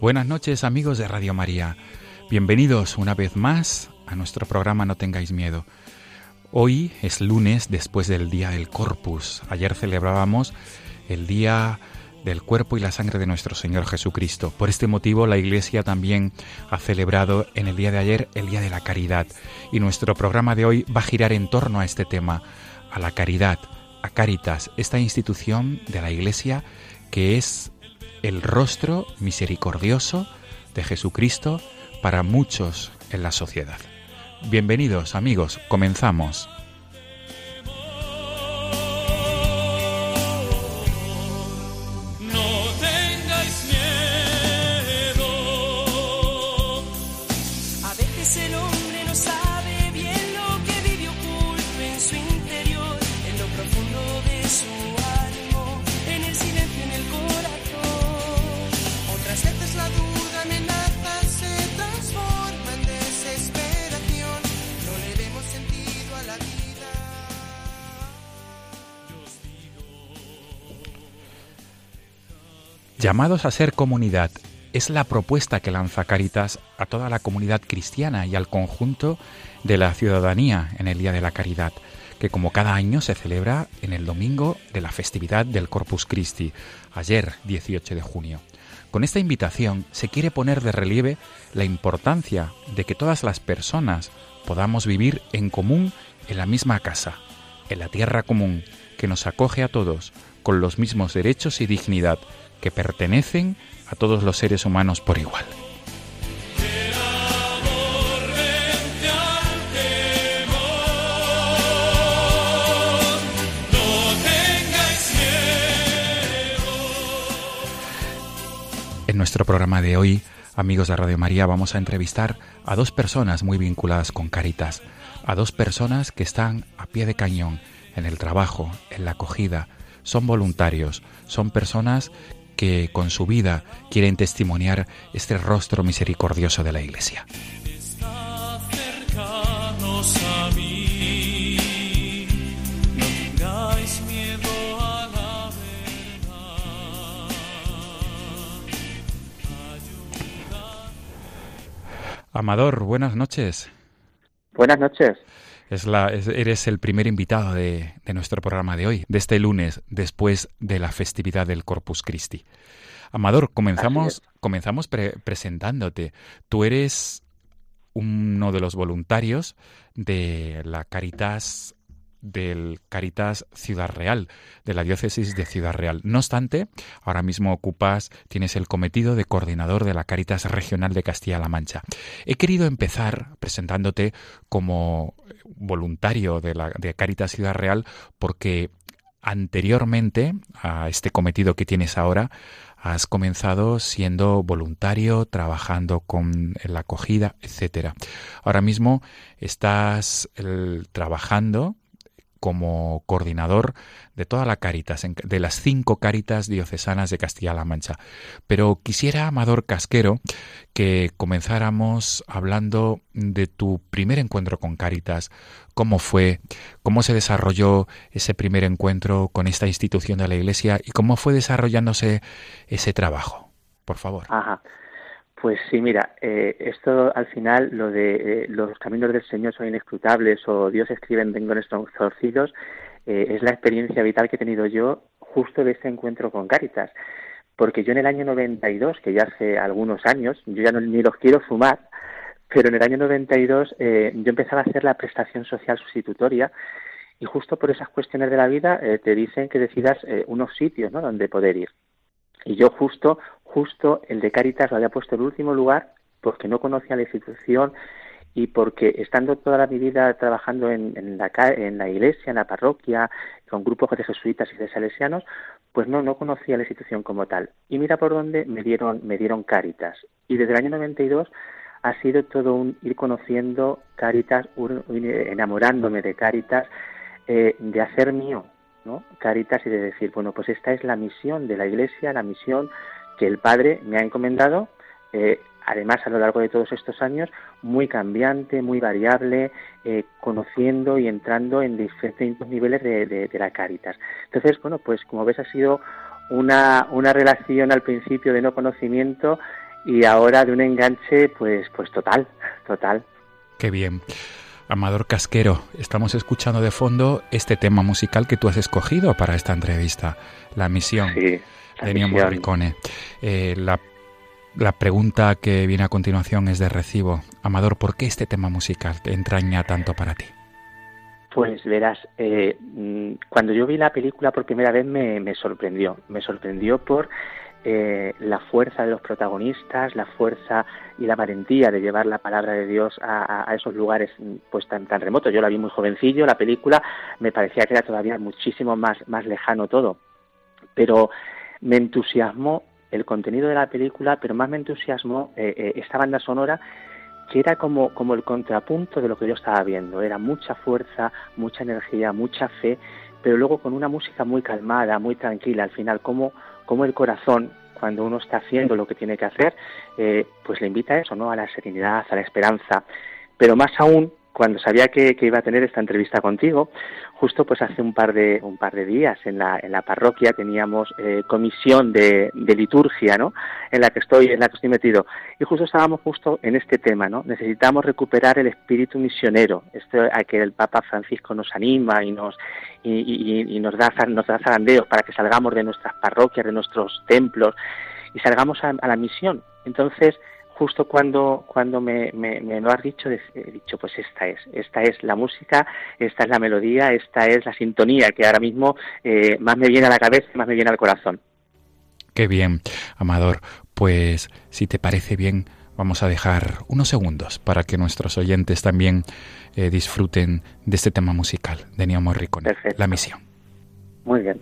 Buenas noches amigos de Radio María. Bienvenidos una vez más a nuestro programa No tengáis miedo. Hoy es lunes después del Día del Corpus. Ayer celebrábamos el Día del Cuerpo y la Sangre de nuestro Señor Jesucristo. Por este motivo la Iglesia también ha celebrado en el día de ayer el Día de la Caridad. Y nuestro programa de hoy va a girar en torno a este tema, a la caridad, a Caritas, esta institución de la Iglesia que es el rostro misericordioso de Jesucristo para muchos en la sociedad. Bienvenidos amigos, comenzamos. Llamados a ser comunidad es la propuesta que lanza Caritas a toda la comunidad cristiana y al conjunto de la ciudadanía en el Día de la Caridad, que como cada año se celebra en el domingo de la festividad del Corpus Christi, ayer 18 de junio. Con esta invitación se quiere poner de relieve la importancia de que todas las personas podamos vivir en común en la misma casa, en la tierra común, que nos acoge a todos con los mismos derechos y dignidad que pertenecen a todos los seres humanos por igual. En nuestro programa de hoy, amigos de Radio María, vamos a entrevistar a dos personas muy vinculadas con Caritas, a dos personas que están a pie de cañón en el trabajo, en la acogida, son voluntarios, son personas que con su vida quieren testimoniar este rostro misericordioso de la Iglesia. Amador, buenas noches. Buenas noches. Es la, es- eres el primer invitado de, de nuestro programa de hoy, de este lunes, después de la festividad del Corpus Christi. Amador, comenzamos, comenzamos pre- presentándote. Tú eres uno de los voluntarios de la Caritas del Caritas Ciudad Real, de la diócesis de Ciudad Real. No obstante, ahora mismo ocupas, tienes el cometido de coordinador de la Caritas Regional de Castilla-La Mancha. He querido empezar presentándote como voluntario de la de Caritas Ciudad Real porque anteriormente a este cometido que tienes ahora has comenzado siendo voluntario, trabajando con la acogida, etcétera. Ahora mismo estás trabajando como coordinador de toda la Caritas, de las cinco Caritas diocesanas de Castilla-La Mancha. Pero quisiera, Amador Casquero, que comenzáramos hablando de tu primer encuentro con Caritas. ¿Cómo fue? ¿Cómo se desarrolló ese primer encuentro con esta institución de la Iglesia? ¿Y cómo fue desarrollándose ese trabajo? Por favor. Ajá. Pues sí, mira, eh, esto al final, lo de eh, los caminos del Señor son inescrutables o Dios escribe en rengones torcidos, eh, es la experiencia vital que he tenido yo justo de este encuentro con Cáritas. Porque yo en el año 92, que ya hace algunos años, yo ya no, ni los quiero sumar, pero en el año 92 eh, yo empezaba a hacer la prestación social sustitutoria y justo por esas cuestiones de la vida te dicen que decidas unos sitios ¿no? donde poder ir. Y yo justo, justo el de Cáritas lo había puesto en último lugar porque no conocía la institución y porque estando toda mi vida trabajando en, en, la, en la iglesia, en la parroquia, con grupos de jesuitas y de salesianos, pues no, no conocía la institución como tal. Y mira por dónde me dieron, me dieron Cáritas. Y desde el año 92 ha sido todo un ir conociendo Cáritas, enamorándome de Cáritas, eh, de hacer mío ¿no? Cáritas y de decir, bueno, pues esta es la misión de la Iglesia, la misión que el Padre me ha encomendado, eh, además a lo largo de todos estos años, muy cambiante, muy variable, eh, conociendo y entrando en diferentes niveles de, de, de, la Cáritas. Entonces, bueno, pues como ves ha sido una, una relación al principio de no conocimiento y ahora de un enganche, pues, pues total, total. Qué bien. Amador Casquero, estamos escuchando de fondo este tema musical que tú has escogido para esta entrevista, La Misión, sí, Ennio Morricone. Eh, la, la, pregunta que viene a continuación es de recibo. Amador, ¿por qué este tema musical te entraña tanto para ti? Pues verás, eh, cuando yo vi la película por primera vez me, me sorprendió. Me sorprendió por eh, la fuerza de los protagonistas, la fuerza y la valentía de llevar la palabra de Dios a, a, esos lugares pues tan, tan remotos. Yo la vi muy jovencillo, la película me parecía que era todavía muchísimo más, más lejano todo, pero me entusiasmó el contenido de la película, pero más me entusiasmó eh, eh, esta banda sonora que era como, como el contrapunto de lo que yo estaba viendo. Era mucha fuerza, mucha energía, mucha fe, pero luego con una música muy calmada, muy tranquila. Al final, como cómo el corazón, cuando uno está haciendo lo que tiene que hacer, eh, pues le invita a eso, ¿no? A la serenidad, a la esperanza. Pero más aún, cuando sabía que, que, iba a tener esta entrevista contigo, justo pues hace un par de un par de días en la, en la parroquia teníamos eh, comisión de, de, liturgia, ¿no? En la que estoy en la que estoy metido y justo estábamos justo en este tema, ¿no? Necesitamos recuperar el espíritu misionero, esto a que el Papa Francisco nos anima y nos y, y, nos da nos da zarandeos para que salgamos de nuestras parroquias, de nuestros templos y salgamos a, a la misión. Entonces justo cuando, cuando me, me, me, lo has dicho, he dicho, pues esta es, esta es la música, esta es la melodía, esta es la sintonía que ahora mismo eh, más me viene a la cabeza, más me viene al corazón. Qué bien, Amador. Pues si te parece bien, vamos a dejar unos segundos para que nuestros oyentes también eh, disfruten de este tema musical de Neo Morricone, Perfecto. La Misión. Muy bien.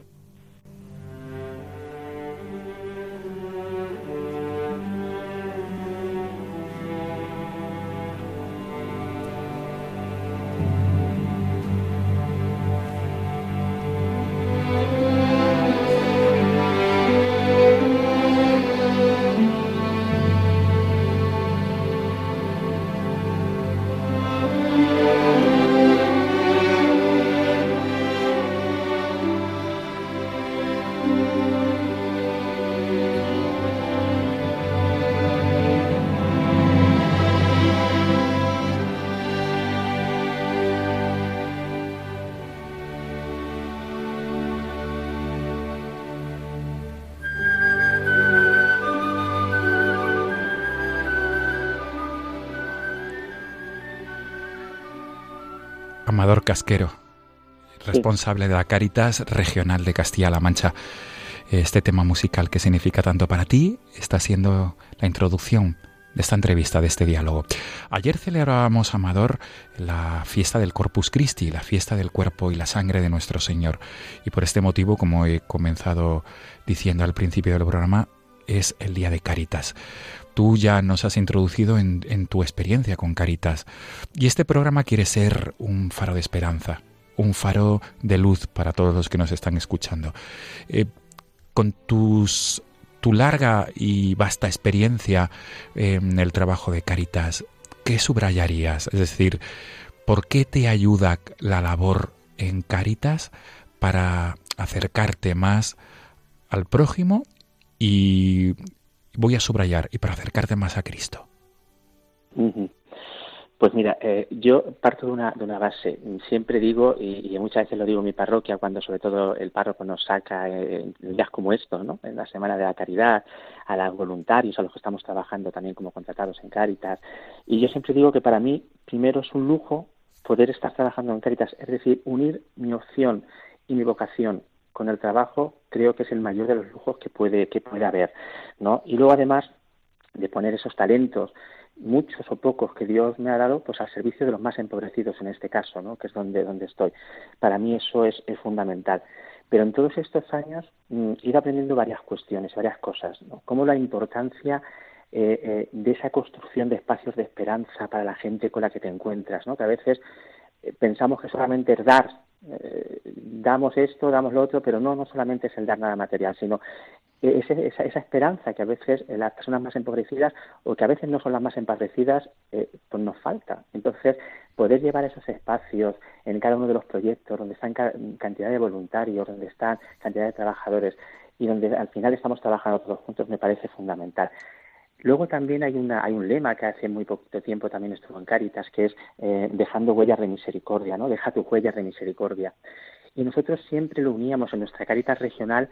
Amador Casquero, responsable de la Caritas Regional de Castilla-La Mancha. Este tema musical que significa tanto para ti está siendo la introducción de esta entrevista, de este diálogo. Ayer celebrábamos, Amador, la fiesta del Corpus Christi, la fiesta del cuerpo y la sangre de nuestro Señor. Y por este motivo, como he comenzado diciendo al principio del programa, es el día de Caritas. Tú ya nos has introducido en, tu experiencia con Caritas y este programa quiere ser un faro de esperanza, un faro de luz para todos los que nos están escuchando. Eh, con tus, tu larga y vasta experiencia en el trabajo de Caritas, ¿qué subrayarías? Es decir, ¿por qué te ayuda la labor en Caritas para acercarte más al prójimo y voy a subrayar y para acercarte más a Cristo? Pues mira, eh, yo parto de una, de una base. Siempre digo, y, muchas veces lo digo en mi parroquia, cuando sobre todo el párroco nos saca eh, días como estos, ¿no? en la Semana de la Caridad, a los voluntarios, a los que estamos trabajando también como contratados en Cáritas. Y yo siempre digo que para mí, primero es un lujo poder estar trabajando en Cáritas, es decir, unir mi opción y mi vocación con el trabajo, creo que es el mayor de los lujos que puede, que puede haber. ¿no? Y luego además de poner esos talentos muchos o pocos que Dios me ha dado, pues al servicio de los más empobrecidos en este caso, ¿no? que es donde, donde estoy. Para mí eso es, es fundamental. Pero en todos estos años mm, ido aprendiendo varias cuestiones, varias cosas, ¿no? como la importancia eh, eh, de esa construcción de espacios de esperanza para la gente con la que te encuentras, ¿no? que a veces eh, pensamos que solamente es dar, eh, damos esto, damos lo otro, pero no, no solamente es el dar nada material, sino ese- esa, esperanza que a veces eh, las personas más empobrecidas o que a veces no son las más empobrecidas, eh, pues nos falta. Entonces, poder llevar esos espacios en cada uno de los proyectos, donde están ca- cantidad de voluntarios, donde están cantidad de trabajadores y donde al final estamos trabajando todos juntos, me parece fundamental. Luego también hay, una, un lema que hace muy poquito tiempo también estuvo en Cáritas, que es eh, dejando huellas de misericordia, ¿no? Deja tus huellas de misericordia. Y nosotros siempre lo uníamos en nuestra Cáritas regional,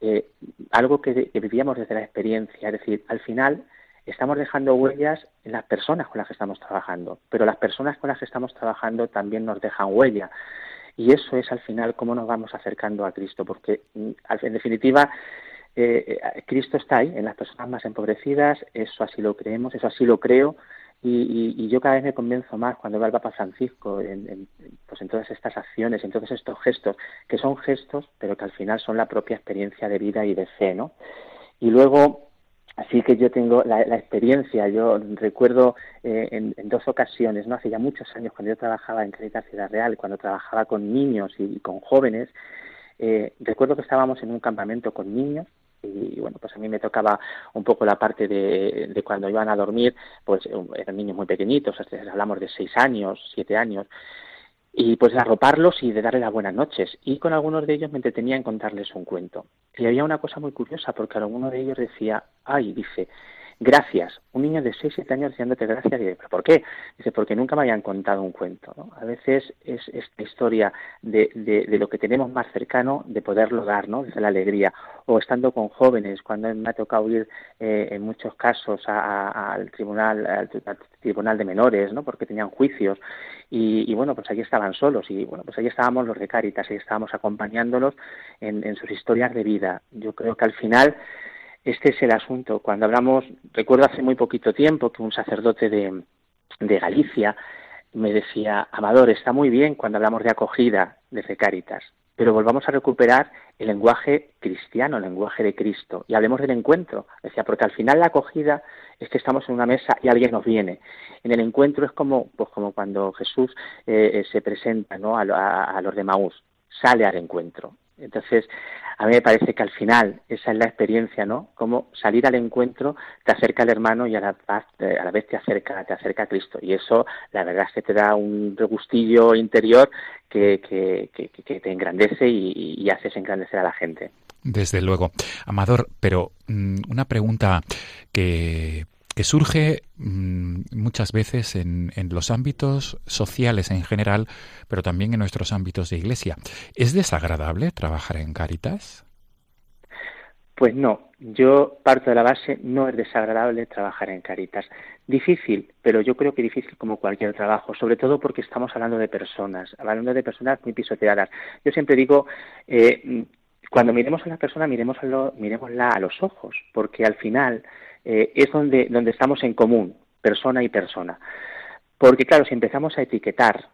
eh, algo que, que vivíamos desde la experiencia, es decir, al final estamos dejando huellas en las personas con las que estamos trabajando, pero las personas con las que estamos trabajando también nos dejan huella. Y eso es al final cómo nos vamos acercando a Cristo, porque mm, en definitiva eh, eh, Cristo está ahí, en las personas más empobrecidas, eso así lo creemos, eso así lo creo, y, yo cada vez me convenzo más cuando veo al Papa Francisco en, pues en todas estas acciones, en todos estos gestos, que son gestos, pero que al final son la propia experiencia de vida y de fe, ¿no? Y luego, así que yo tengo la, experiencia, yo recuerdo eh, en, dos ocasiones, ¿no? Hace ya muchos años, cuando yo trabajaba en Caritas Ciudad Real, cuando trabajaba con niños y, y con jóvenes, eh, recuerdo que estábamos en un campamento con niños y bueno, pues a mí me tocaba un poco la parte de, de cuando iban a dormir, pues eh, eran niños muy pequeñitos, hablamos de seis años, siete años, y pues de arroparlos y de darle las buenas noches. Y con algunos de ellos me entretenía en contarles un cuento. Y había una cosa muy curiosa, porque alguno de ellos decía, ay, dice, gracias. Un niño de 6, 7 años diciéndote gracias, y dice, ¿pero por qué? Dice, porque nunca me habían contado un cuento. ¿no? A veces es esta historia de, de, de, lo que tenemos más cercano, de poderlo dar, ¿no? desde la alegría. O estando con jóvenes, cuando me ha tocado ir eh, en muchos casos a, al, tribunal, al, al, tribunal de menores, ¿no? porque tenían juicios. Y, y, bueno, pues allí estaban solos y bueno, pues allí estábamos los de Cáritas, y estábamos acompañándolos en sus historias de vida. Yo creo que al final este es el asunto. Cuando hablamos, recuerdo hace muy poquito tiempo que un sacerdote de, de Galicia me decía, Amador, está muy bien cuando hablamos de acogida desde Cáritas, pero volvamos a recuperar el lenguaje cristiano, el lenguaje de Cristo, y hablemos del encuentro. Decía, porque al final la acogida es que estamos en una mesa y alguien nos viene. En el encuentro es como, pues como cuando Jesús eh, se presenta ¿no? a, a, a los de Maús, sale al encuentro. Entonces, a mí me parece que al final esa es la experiencia, ¿no? Como salir al encuentro te acerca al hermano y a la, paz, a la vez te acerca, te acerca a Cristo. Y eso, la verdad es que te da un regustillo interior que, que, que, que te engrandece y, y, haces engrandecer a la gente. Desde luego. Amador, pero mmm, una pregunta que que surge mmm, muchas veces en, los ámbitos sociales en general, pero también en nuestros ámbitos de iglesia. ¿Es desagradable trabajar en Cáritas? Pues no, yo parto de la base, no es desagradable trabajar en Caritas. Difícil, pero yo creo que difícil como cualquier trabajo, sobre todo porque estamos hablando de personas, hablando de personas muy pisoteadas. Yo siempre digo, eh, cuando miremos a la persona, miremos a lo, miremosla a los ojos, porque al final eh, es donde, donde estamos en común, persona y persona. Porque claro, si empezamos a etiquetar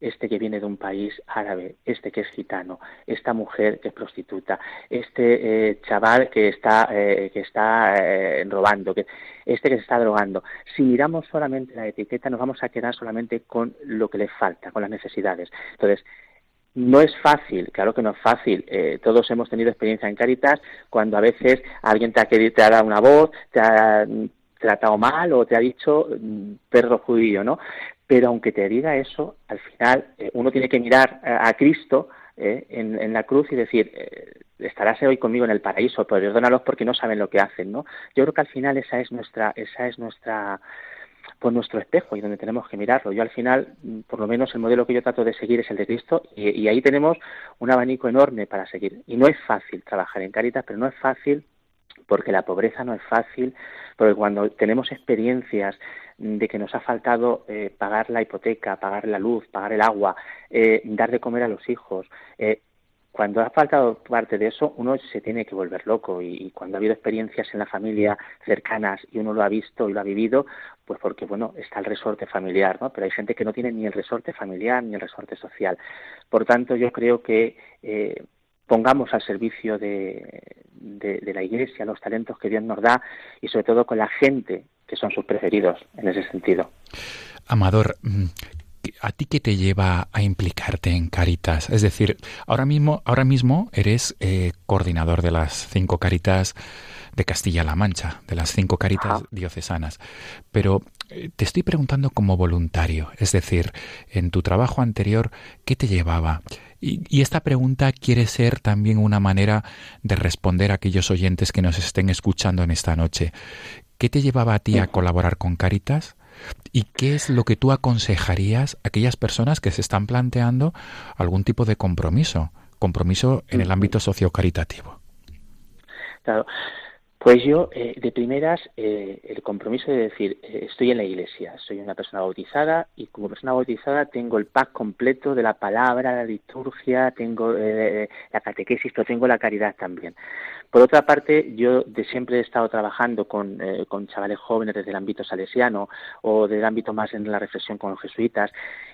este que viene de un país árabe, este que es gitano, esta mujer que es prostituta, este eh, chaval que está, eh, que está eh, robando, que, este que se está drogando. Si miramos solamente la etiqueta, nos vamos a quedar solamente con lo que le falta, con las necesidades. Entonces, no es fácil, claro que no es fácil. Eh, todos hemos tenido experiencia en Caritas cuando a veces alguien te ha, te ha dado una voz, te ha tratado mal o te ha dicho perro judío, ¿no? Pero aunque te diga eso, al final eh, uno tiene que mirar a, a Cristo ¿eh? en, en, la cruz y decir, eh, estarás hoy conmigo en el paraíso, pero perdónalos porque no saben lo que hacen, ¿no? Yo creo que al final esa es nuestra, esa es nuestra por nuestro espejo y donde tenemos que mirarlo. Yo al final, por lo menos el modelo que yo trato de seguir es el de Cristo y, y, ahí tenemos un abanico enorme para seguir. Y no es fácil trabajar en Caritas, pero no es fácil porque la pobreza no es fácil, porque cuando tenemos experiencias de que nos ha faltado eh, pagar la hipoteca, pagar la luz, pagar el agua, eh, dar de comer a los hijos, eh, cuando ha faltado parte de eso, uno se tiene que volver loco y, cuando ha habido experiencias en la familia cercanas y uno lo ha visto y lo ha vivido, pues porque, bueno, está el resorte familiar, ¿no? Pero hay gente que no tiene ni el resorte familiar ni el resorte social. Por tanto, yo creo que eh, pongamos al servicio de, de, la Iglesia los talentos que Dios nos da y sobre todo con la gente que son sus preferidos en ese sentido. Amador, ¿a ti qué te lleva a implicarte en Caritas? Es decir, ahora mismo, ahora mismo eres eh, coordinador de las cinco Caritas de Castilla-La Mancha, de las cinco Caritas Ajá. diocesanas. Pero eh, te estoy preguntando como voluntario, es decir, en tu trabajo anterior, ¿qué te llevaba? Y, y, esta pregunta quiere ser también una manera de responder a aquellos oyentes que nos estén escuchando en esta noche. ¿Qué te llevaba a ti a colaborar con Caritas? ¿Y qué es lo que tú aconsejarías a aquellas personas que se están planteando algún tipo de compromiso, compromiso en el ámbito sociocaritativo? Claro. Pues yo, eh, de primeras, eh, el compromiso de decir, eh, estoy en la iglesia, soy una persona bautizada y como persona bautizada tengo el pack completo de la palabra, la liturgia, tengo eh, la catequesis, pero tengo la caridad también. Por otra parte, yo de siempre he estado trabajando con, eh, con chavales jóvenes desde el ámbito salesiano o del ámbito más en la reflexión con los jesuitas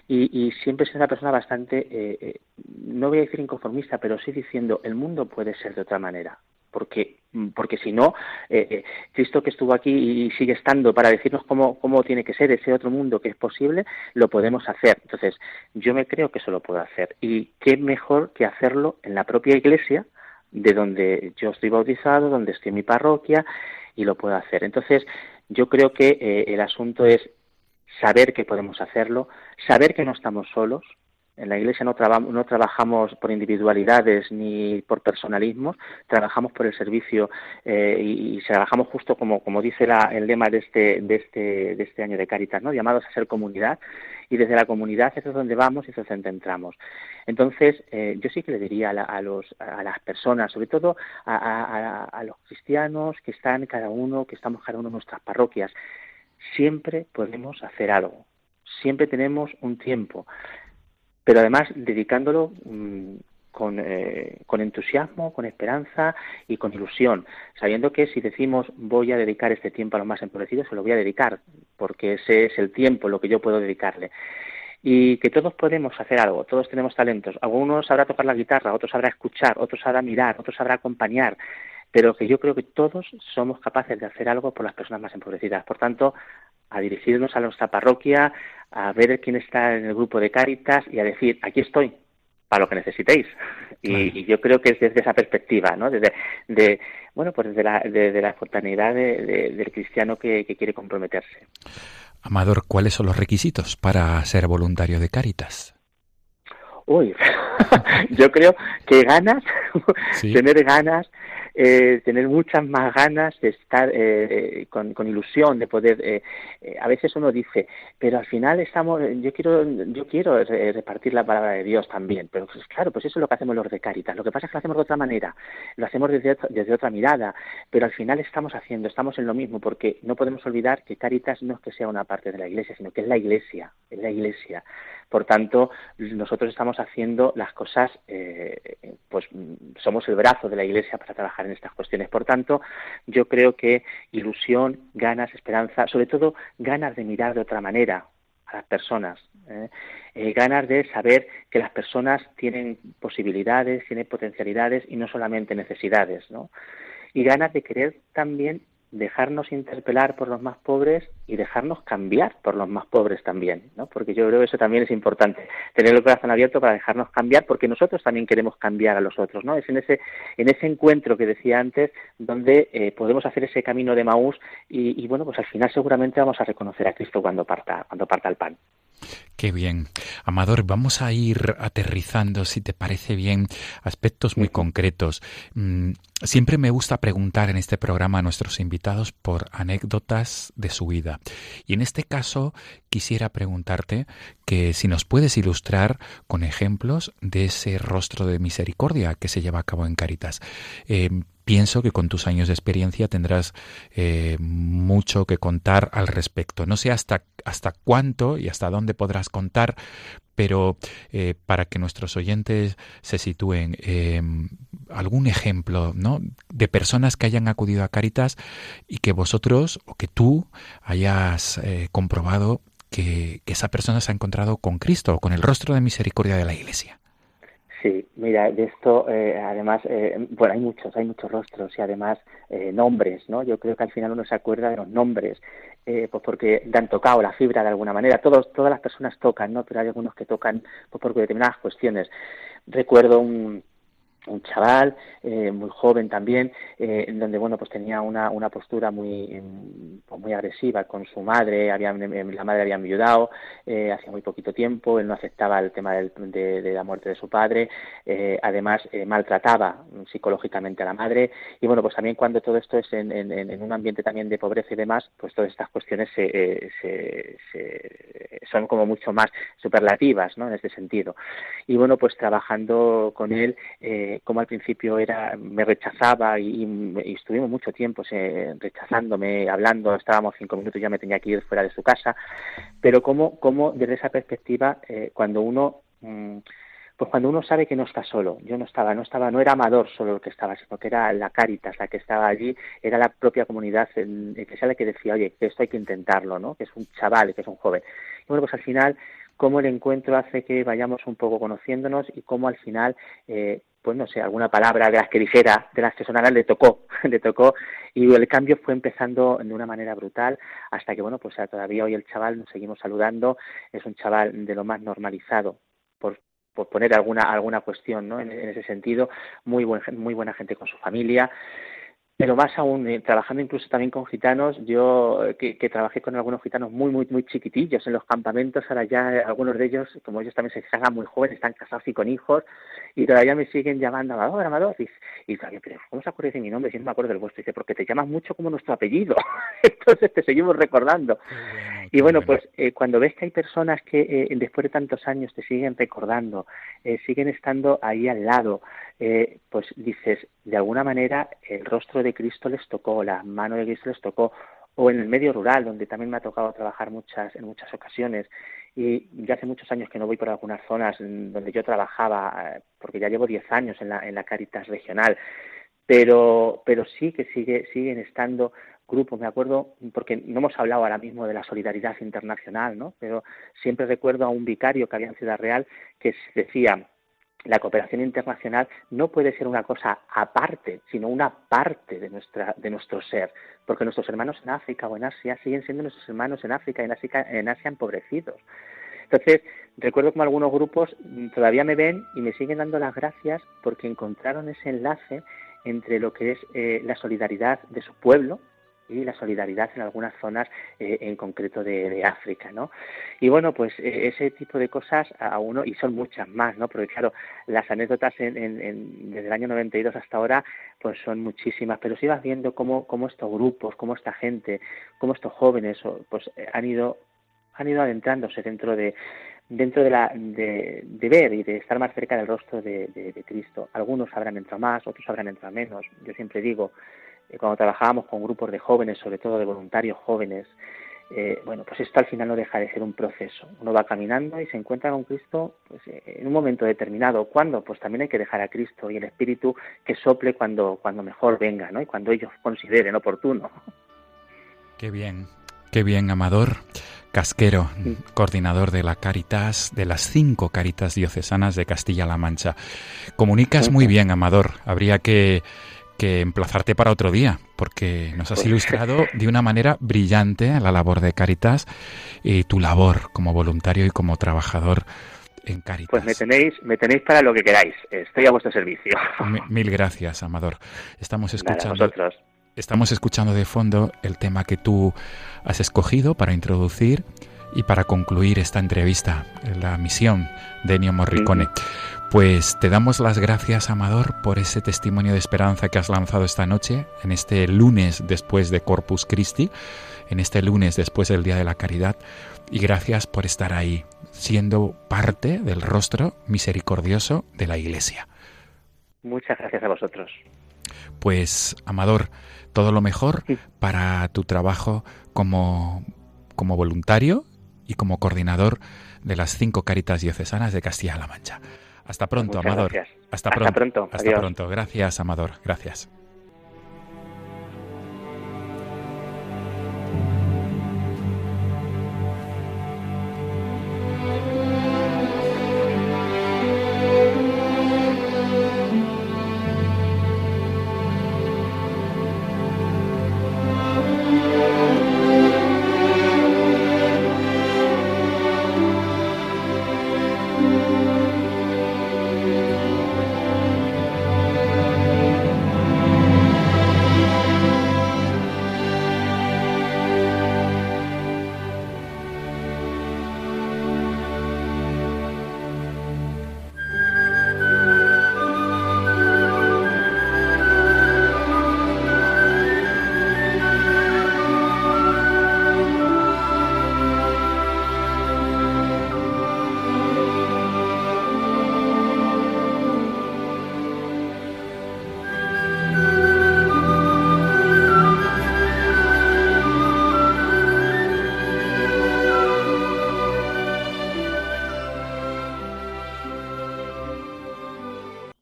y, siempre he sido una persona bastante, eh, no voy a decir inconformista, pero sí diciendo, el mundo puede ser de otra manera porque porque si no eh, eh, Cristo que estuvo aquí y sigue estando para decirnos cómo cómo tiene que ser ese otro mundo que es posible lo podemos hacer. Entonces yo me creo que eso lo puedo hacer. Y qué mejor que hacerlo en la propia iglesia de donde yo estoy bautizado donde estoy en mi parroquia y lo puedo hacer. Entonces yo creo que eh, el asunto es saber que podemos hacerlo saber que no estamos solos. En la Iglesia no, traba, no, trabajamos por individualidades ni por personalismos, trabajamos por el servicio eh, y, y, trabajamos justo como, como dice la, el lema de este, de, este, de este año de Caritas, ¿no? llamados a ser comunidad y desde la comunidad eso es donde vamos y eso es donde entramos. Entonces, eh, yo sí que le diría a, la, a, los, a las personas, sobre todo a, los cristianos que están cada uno, que estamos cada uno en nuestras parroquias, siempre podemos hacer algo, siempre tenemos un tiempo pero además dedicándolo mmm, con, eh, con, entusiasmo, con esperanza y con ilusión, sabiendo que si decimos voy a dedicar este tiempo a los más empobrecidos, se lo voy a dedicar, porque ese es el tiempo lo que yo puedo dedicarle. Y que todos podemos hacer algo, todos tenemos talentos. Algunos sabrá tocar la guitarra, otros sabrá escuchar, otros sabrá mirar, otros sabrá acompañar, pero que yo creo que todos somos capaces de hacer algo por las personas más empobrecidas. Por tanto, a dirigirnos a nuestra parroquia, a ver quién está en el grupo de Cáritas y a decir, aquí estoy, para lo que necesitéis. Y, yo creo que es desde esa perspectiva, ¿no? Desde, de, bueno, pues desde la, desde la espontaneidad de, de, del cristiano que, que quiere comprometerse. Amador, ¿cuáles son los requisitos para ser voluntario de Cáritas? Uy, yo creo que ganas, ¿Sí? tener ganas, eh, tener muchas más ganas de estar eh, con, con, ilusión, de poder. Eh, eh, a veces uno dice, pero al final estamos. Yo quiero, yo quiero repartir la palabra de Dios también, pero pues, claro, pues eso es lo que hacemos los de Caritas. Lo que pasa es que lo hacemos de otra manera, lo hacemos desde, desde otra mirada, pero al final estamos haciendo, estamos en lo mismo, porque no podemos olvidar que Caritas no es que sea una parte de la Iglesia, sino que es la Iglesia, es la Iglesia. Por tanto, nosotros estamos haciendo las cosas, eh, pues somos el brazo de la Iglesia para trabajar en estas cuestiones. Por tanto, yo creo que ilusión, ganas, esperanza, sobre todo ganas de mirar de otra manera a las personas, ¿eh? Eh, ganas de saber que las personas tienen posibilidades, tienen potencialidades y no solamente necesidades, ¿no? Y ganas de querer también dejarnos interpelar por los más pobres y dejarnos cambiar por los más pobres también, ¿no? Porque yo creo que eso también es importante, tener el corazón abierto para dejarnos cambiar, porque nosotros también queremos cambiar a los otros, ¿no? Es en ese, en ese encuentro que decía antes, donde eh, podemos hacer ese camino de Maús y, y, bueno, pues al final seguramente vamos a reconocer a Cristo cuando parta, cuando parta el pan. Qué bien. Amador, vamos a ir aterrizando, si te parece bien, aspectos muy concretos. Mm, siempre me gusta preguntar en este programa a nuestros invitados por anécdotas de su vida. Y en este caso quisiera preguntarte que si nos puedes ilustrar con ejemplos de ese rostro de misericordia que se lleva a cabo en Caritas. Eh, pienso que con tus años de experiencia tendrás eh, mucho que contar al respecto. No sé hasta, hasta cuánto y hasta dónde podrás contar, pero eh, para que nuestros oyentes se sitúen, eh, algún ejemplo ¿no? de personas que hayan acudido a Caritas y que vosotros o que tú hayas comprobado que, que esa persona se ha encontrado con Cristo o con el rostro de misericordia de la Iglesia. Sí, mira, de esto eh, además, eh, bueno, hay muchos, hay muchos rostros y además eh, nombres, ¿no? Yo creo que al final uno se acuerda de los nombres, pues porque han tocado la fibra de alguna manera. Todos, todas las personas tocan, ¿no? Pero hay algunos que tocan pues, por determinadas cuestiones. Recuerdo un, un chaval eh, muy joven también eh, en donde bueno pues tenía una, una postura muy pues muy agresiva con su madre había, la madre había enviudado eh, hacía muy poquito tiempo él no aceptaba el tema del, de, la muerte de su padre eh, además eh, maltrataba psicológicamente a la madre y bueno pues también cuando todo esto es en, en, un ambiente también de pobreza y demás pues todas estas cuestiones se, se, se, son como mucho más superlativas ¿no? en este sentido y bueno pues trabajando con él eh, como al principio era me rechazaba y, y estuvimos mucho tiempo se, rechazándome, hablando, estábamos cinco minutos ya me tenía que ir fuera de su casa, pero como, como desde esa perspectiva, eh, cuando uno mmm, pues cuando uno sabe que no está solo, yo no estaba, no estaba, no era Amador solo el que estaba, sino que era la Caritas la que estaba allí, era la propia comunidad sale que decía, oye, que esto hay que intentarlo, ¿no? Que es un chaval, que es un joven. Y bueno, pues al final, cómo el encuentro hace que vayamos un poco conociéndonos y cómo al final eh, pues no sé, alguna palabra de las que dijera, de las que sonaran, le tocó, le tocó, y el cambio fue empezando de una manera brutal, hasta que, bueno, pues todavía hoy el chaval nos seguimos saludando, es un chaval de lo más normalizado, por, por poner alguna, alguna cuestión, ¿no? En, en ese sentido, muy, buen, muy buena gente con su familia, pero más aún, eh, trabajando incluso también con gitanos, yo eh, que, que, trabajé con algunos gitanos muy, muy, muy chiquitillos en los campamentos, ahora ya eh, algunos de ellos, como ellos también se sacan muy jóvenes, están casados y con hijos, y todavía me siguen llamando Amador, Amador, y, y todavía, pero ¿cómo se acuerda de mi nombre? Si no me acuerdo del vuestro, dice, porque te llamas mucho como nuestro apellido, entonces te seguimos recordando. Bueno, y bueno, pues eh, cuando ves que hay personas que eh, después de tantos años te siguen recordando, eh, siguen estando ahí al lado, eh, pues dices, de alguna manera el rostro de Cristo les tocó, la mano de Cristo les tocó, o en el medio rural, donde también me ha tocado trabajar muchas, en muchas ocasiones. Y ya hace muchos años que no voy por algunas zonas donde yo trabajaba, porque ya llevo 10 años en la, en la Caritas regional, pero, pero sí que sigue, siguen estando grupos, me acuerdo, porque no hemos hablado ahora mismo de la solidaridad internacional, ¿no? Pero siempre recuerdo a un vicario que había en Ciudad Real que decía, la cooperación internacional no puede ser una cosa aparte, sino una parte de, nuestra, de nuestro ser, porque nuestros hermanos en África o en Asia siguen siendo nuestros hermanos en África y en Asia, empobrecidos. Entonces, recuerdo como algunos grupos todavía me ven y me siguen dando las gracias porque encontraron ese enlace entre lo que es eh, la solidaridad de su pueblo, y la solidaridad en algunas zonas eh, en concreto de, de, África, ¿no? Y bueno, pues eh, ese tipo de cosas a uno, y son muchas más, ¿no? Porque claro, las anécdotas en, en, en, desde el año 92 hasta ahora, pues son muchísimas, pero si vas viendo cómo, cómo estos grupos, cómo esta gente, cómo estos jóvenes, pues han ido, han ido adentrándose dentro de, dentro de, la, de, ver y de estar más cerca del rostro de, de, de Cristo. Algunos habrán entrado más, otros habrán entrado menos. Yo siempre digo, eh, cuando trabajábamos con grupos de jóvenes, sobre todo de voluntarios jóvenes, eh, bueno, pues esto al final no deja de ser un proceso. Uno va caminando y se encuentra con Cristo pues, eh, en un momento determinado. ¿Cuándo? Pues también hay que dejar a Cristo y el Espíritu que sople cuando, cuando mejor venga, ¿no? Y cuando ellos consideren oportuno. Qué bien, qué bien, Amador. Casquero, sí. coordinador de la Caritas, de las cinco Caritas diocesanas de Castilla-La Mancha. Comunicas muy bien, Amador. Habría que que emplazarte para otro día, porque nos has ilustrado de una manera brillante la labor de Caritas y tu labor como voluntario y como trabajador en Caritas. Pues me tenéis, me tenéis para lo que queráis. Estoy a vuestro servicio. Mil gracias, Amador. Estamos escuchando. Nada, estamos escuchando de fondo el tema que tú has escogido para introducir y para concluir esta entrevista, la misión de Ennio Morricone. Pues te damos las gracias, Amador, por ese testimonio de esperanza que has lanzado esta noche, en este lunes después de Corpus Christi, en este lunes después del Día de la Caridad, y gracias por estar ahí, siendo parte del rostro misericordioso de la Iglesia. Muchas gracias a vosotros. Pues, Amador, todo lo mejor para tu trabajo como, como voluntario y como coordinador de las cinco caritas diocesanas de Castilla-La Mancha. Hasta pronto, Muchas Amador. gracias. Hasta, Hasta pronto. pronto. Hasta Adiós. pronto. Gracias, Amador. Gracias.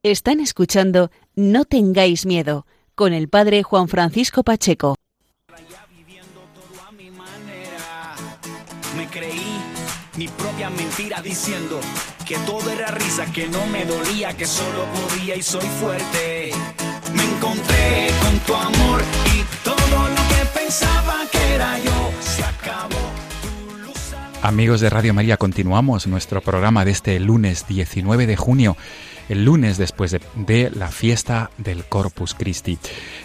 Están escuchando No tengáis miedo con el padre Juan Francisco Pacheco. Me creí mi propia mentira diciendo que todo era risa, que no me dolía, que solo podía y soy fuerte. Me encontré con tu amor y todo lo que pensaba que era yo se acabó. Tu luz Amigos de Radio María, continuamos nuestro programa de este lunes 19 de junio, el lunes después de, la fiesta del Corpus Christi.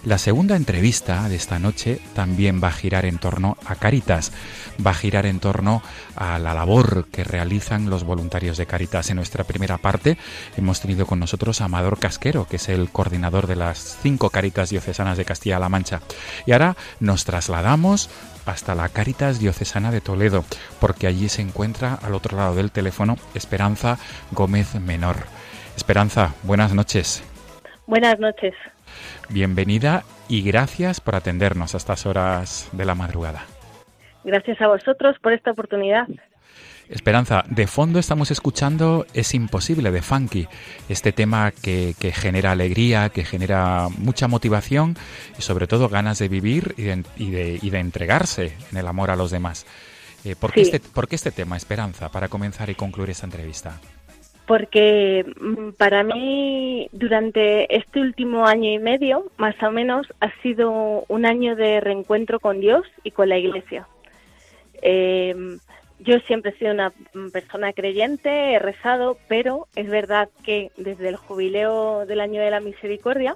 La segunda entrevista de esta noche también va a girar en torno a Caritas, va a girar en torno a la labor que realizan los voluntarios de Caritas. En nuestra primera parte hemos tenido con nosotros a Amador Casquero, que es el coordinador de las cinco Caritas diocesanas de Castilla-La Mancha. Y ahora nos trasladamos hasta la Caritas Diocesana de Toledo, porque allí se encuentra al otro lado del teléfono Esperanza Gómez Menor. Esperanza, buenas noches. Buenas noches. Bienvenida y gracias por atendernos a estas horas de la madrugada. Gracias a vosotros por esta oportunidad. Esperanza, de fondo estamos escuchando Es imposible de Funky, este tema que, que genera alegría, que genera mucha motivación y sobre todo ganas de vivir y de, y de, y de entregarse en el amor a los demás. Eh, ¿por, qué Sí. este, ¿Por qué este tema, Esperanza, para comenzar y concluir esta entrevista? Porque mm, para mí, durante este último año y medio, más o menos, ha sido un año de reencuentro con Dios y con la Iglesia. Eh, yo siempre he sido una mm, persona creyente, he rezado, pero es verdad que desde el jubileo del año de la misericordia,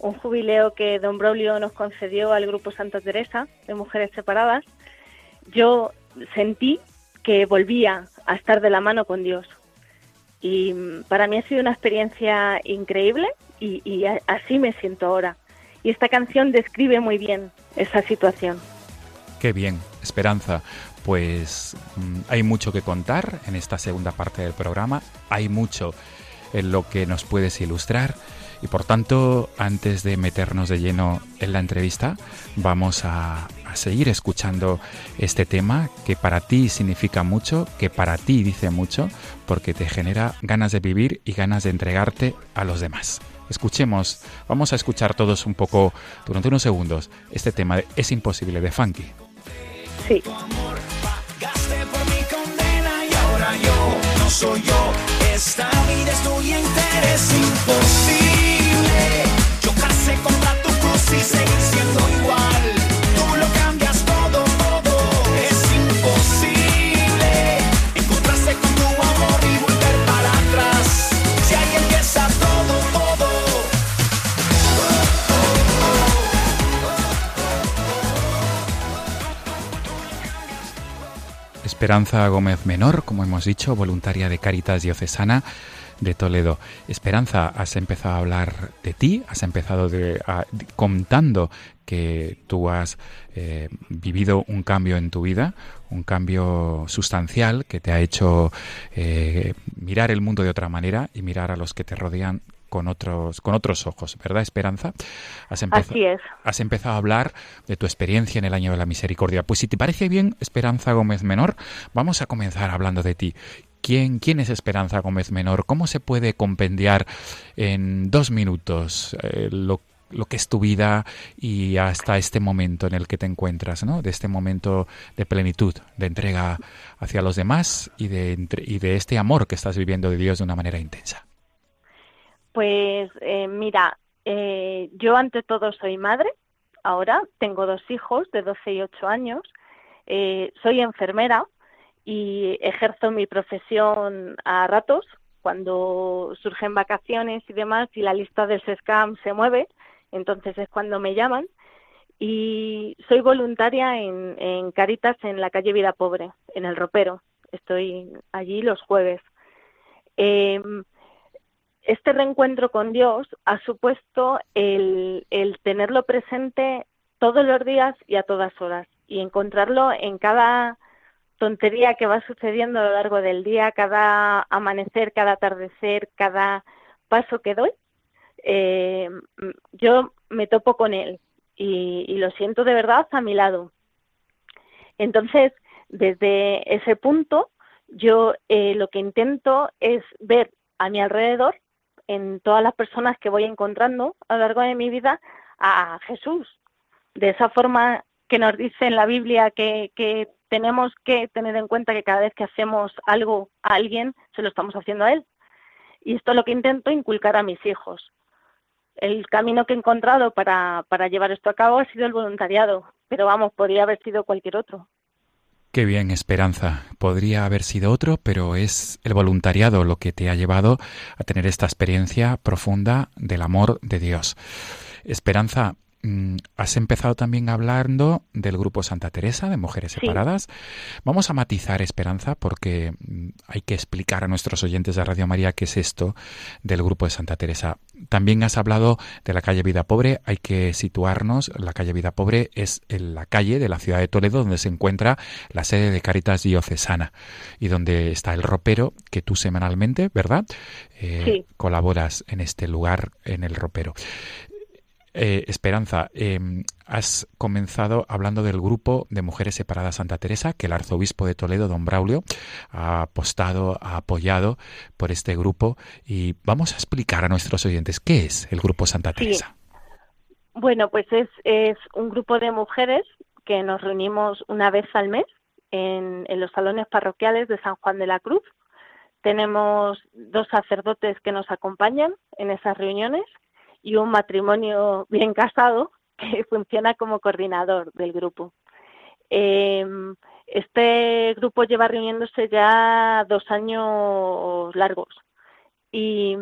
un jubileo que don Braulio nos concedió al Grupo Santa Teresa de Mujeres Separadas, yo sentí que volvía a estar de la mano con Dios. Y mm, para mí ha sido una experiencia increíble y, así me siento ahora. Y esta canción describe muy bien esa situación. Qué bien, Esperanza. Pues mm, hay mucho que contar en esta segunda parte del programa, hay mucho en lo que nos puedes ilustrar y por tanto, antes de meternos de lleno en la entrevista, vamos a, seguir escuchando este tema que para ti significa mucho, que para ti dice mucho, porque te genera ganas de vivir y ganas de entregarte a los demás. Escuchemos, vamos a escuchar todos un poco durante unos segundos este tema de Es imposible de Funky. Sí. Esperanza Gómez Menor, como hemos dicho, voluntaria de Caritas Diocesana de Toledo. Esperanza, has empezado a hablar de ti, has empezado de, a- contando que tú has eh, vivido un cambio en tu vida, un cambio sustancial que te ha hecho eh, mirar el mundo de otra manera y mirar a los que te rodean con otros, con otros ojos, ¿verdad, Esperanza? Has Así es. has empezado a hablar de tu experiencia en el año de la misericordia. Pues si te parece bien, Esperanza Gómez Menor, vamos a comenzar hablando de ti. ¿Quién, quién es Esperanza Gómez Menor? ¿Cómo se puede compendiar en dos minutos eh, lo, lo que es tu vida y hasta este momento en el que te encuentras, ¿no? De este momento de plenitud, de entrega hacia los demás y de, entre- y de este amor que estás viviendo de Dios de una manera intensa. Pues eh, mira, eh, yo ante todo soy madre, ahora tengo dos hijos de 12 y 8 años, eh, soy enfermera y ejerzo mi profesión a ratos cuando surgen vacaciones y demás y la lista del SESCAM se mueve, entonces es cuando me llaman y soy voluntaria en, Caritas en la calle Vida Pobre, en el Ropero. Estoy allí los jueves. Em, este reencuentro con Dios ha supuesto el, tenerlo presente todos los días y a todas horas y encontrarlo en cada tontería que va sucediendo a lo largo del día, cada amanecer, cada atardecer, cada paso que doy. Eh, yo me topo con él y, y lo siento de verdad a mi lado. Entonces, desde ese punto, yo eh, lo que intento es ver a mi alrededor, en todas las personas que voy encontrando a lo largo de mi vida, a Jesús. De esa forma que nos dice en la Biblia que, que tenemos que tener en cuenta que cada vez que hacemos algo a alguien, se lo estamos haciendo a Él. Y esto es lo que intento inculcar a mis hijos. El camino que he encontrado para, para llevar esto a cabo ha sido el voluntariado, pero vamos, podría haber sido cualquier otro. Qué bien, Esperanza. Podría haber sido otro, pero es el voluntariado lo que te ha llevado a tener esta experiencia profunda del amor de Dios. Esperanza, has empezado también hablando del grupo Santa Teresa de Mujeres Sí. Separadas. Vamos a matizar, Esperanza, porque mm, hay que explicar a nuestros oyentes de Radio María qué es esto del grupo de Santa Teresa. También has hablado de la calle Vida Pobre. Hay que situarnos. La calle Vida Pobre es en la calle de la ciudad de Toledo donde se encuentra la sede de Caritas Diocesana y donde está el ropero que tú semanalmente, ¿verdad? Eh, Sí. Colaboras en este lugar, en el ropero. Eh, Esperanza, eh, has comenzado hablando del grupo de Mujeres Separadas Santa Teresa, que el arzobispo de Toledo, don Braulio, ha apostado, ha apoyado por este grupo. Y vamos a explicar a nuestros oyentes qué es el grupo Santa Sí. Teresa. Bueno, pues es, es un grupo de mujeres que nos reunimos una vez al mes en, en los salones parroquiales de San Juan de la Cruz. Tenemos dos sacerdotes que nos acompañan en esas reuniones y un matrimonio bien casado que funciona como coordinador del grupo. Eh, este grupo lleva reuniéndose ya dos años largos y,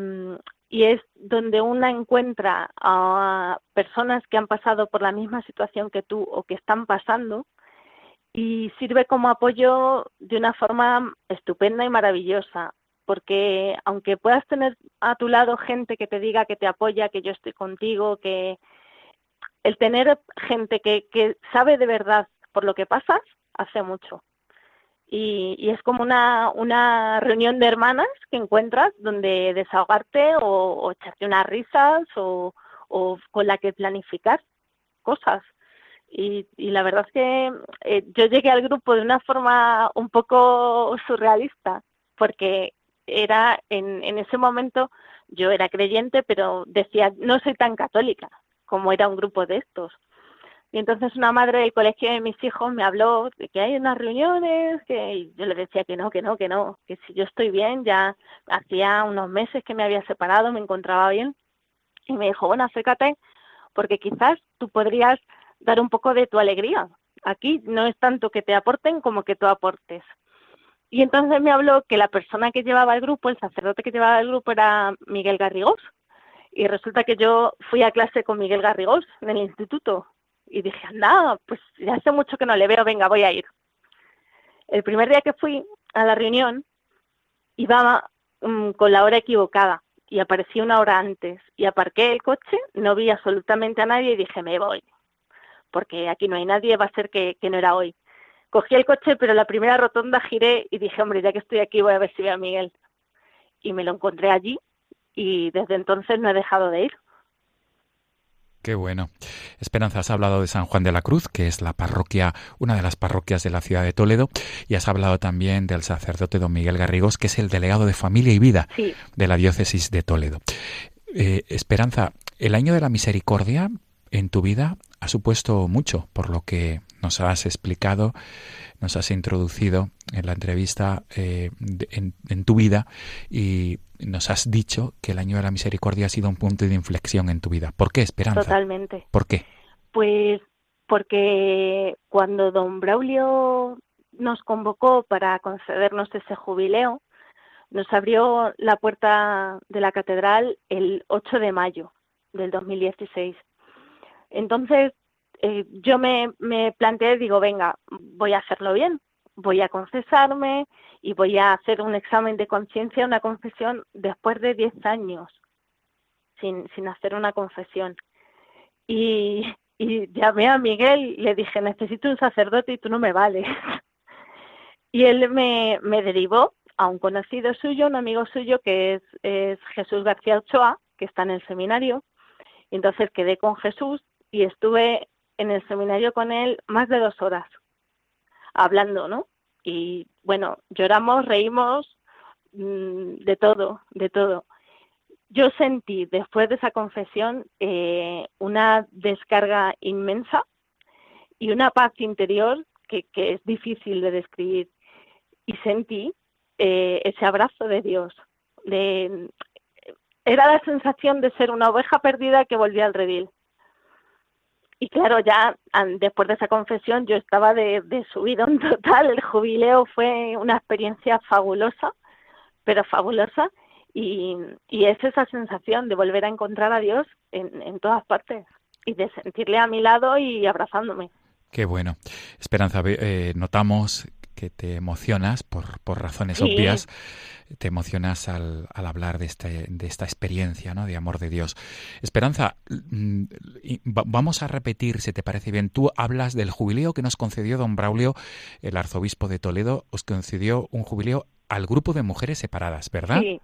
y es donde una encuentra a personas que han pasado por la misma situación que tú o que están pasando y sirve como apoyo de una forma estupenda y maravillosa, porque aunque puedas tener a tu lado gente que te diga que te apoya, que yo estoy contigo, que el tener gente que, que sabe de verdad por lo que pasas, hace mucho. Y, y es como una, una reunión de hermanas que encuentras donde desahogarte o, echarte unas risas o, o con la que planificar cosas. Y, y la verdad es que eh, yo llegué al grupo de una forma un poco surrealista, porque era en, en ese momento yo era creyente, pero decía, no soy tan católica como era un grupo de estos. Y entonces una madre del colegio de mis hijos me habló de que hay unas reuniones, que yo le decía que no, que no, que no, que si yo estoy bien, ya hacía unos meses que me había separado, me encontraba bien. Y me dijo, bueno, acércate, porque quizás tú podrías dar un poco de tu alegría. Aquí no es tanto que te aporten como que tú aportes. Y entonces me habló que la persona que llevaba el grupo, el sacerdote que llevaba el grupo era Miguel Garrigós. Y resulta que yo fui a clase con Miguel Garrigós en el instituto. Y dije, anda, pues ya hace mucho que no le veo, venga, voy a ir. El primer día que fui a la reunión, iba mm, con la hora equivocada y aparecí una hora antes y aparqué el coche, no vi absolutamente a nadie y dije, me voy, porque aquí no hay nadie, va a ser que, que no era hoy. Cogí el coche, pero en la primera rotonda giré y dije, hombre, ya que estoy aquí voy a ver si veo a Miguel. Y me lo encontré allí y desde entonces no he dejado de ir. Qué bueno. Esperanza, has hablado de San Juan de la Cruz, que es la parroquia, una de las parroquias de la ciudad de Toledo, y has hablado también del sacerdote don Miguel Garrigós, que es el delegado de familia y vida Sí. de la diócesis de Toledo. Eh, Esperanza, el año de la misericordia en tu vida ha supuesto mucho, por lo que nos has explicado, nos has introducido en la entrevista eh, de- en, en tu vida y nos has dicho que el año de la misericordia ha sido un punto de inflexión en tu vida. ¿Por qué, Esperanza? Totalmente. ¿Por qué? Pues porque cuando don Braulio nos convocó para concedernos ese jubileo, nos abrió la puerta de la catedral el 8 de mayo del 2016. Entonces, eh, yo me, me planteé, digo, venga, voy a hacerlo bien, voy a confesarme y voy a hacer un examen de conciencia, una confesión después de 10 años sin, sin hacer una confesión. Y, y llamé a Miguel y le dije, necesito un sacerdote y tú no me vales. Y él me, me derivó a un conocido suyo, un amigo suyo que es, es Jesús García Ochoa, que está en el seminario. Entonces quedé con Jesús y estuve en el seminario con él más de dos horas, hablando, ¿no? Y bueno, lloramos, reímos, mm, de todo, de todo. Yo sentí después de esa confesión eh, una descarga inmensa y una paz interior que, es difícil de describir. Y sentí eh, ese abrazo de Dios. De, era la sensación de ser una oveja perdida que volvía al redil. Y claro, ya después de esa confesión yo estaba de, de subidón total. El jubileo fue una experiencia fabulosa, pero fabulosa. Y, y es esa sensación de volver a encontrar a Dios en, en todas partes y de sentirle a mi lado y abrazándome. Qué bueno. Esperanza, eh, notamos que te emocionas por, por razones Sí. obvias, te emocionas al, al hablar de, este, de esta experiencia ¿no? de amor de Dios. Esperanza, mm, vamos a repetir, si te parece bien, tú hablas del jubileo que nos concedió don Braulio, el arzobispo de Toledo, os concedió un jubileo al grupo de mujeres separadas, ¿verdad? Sí,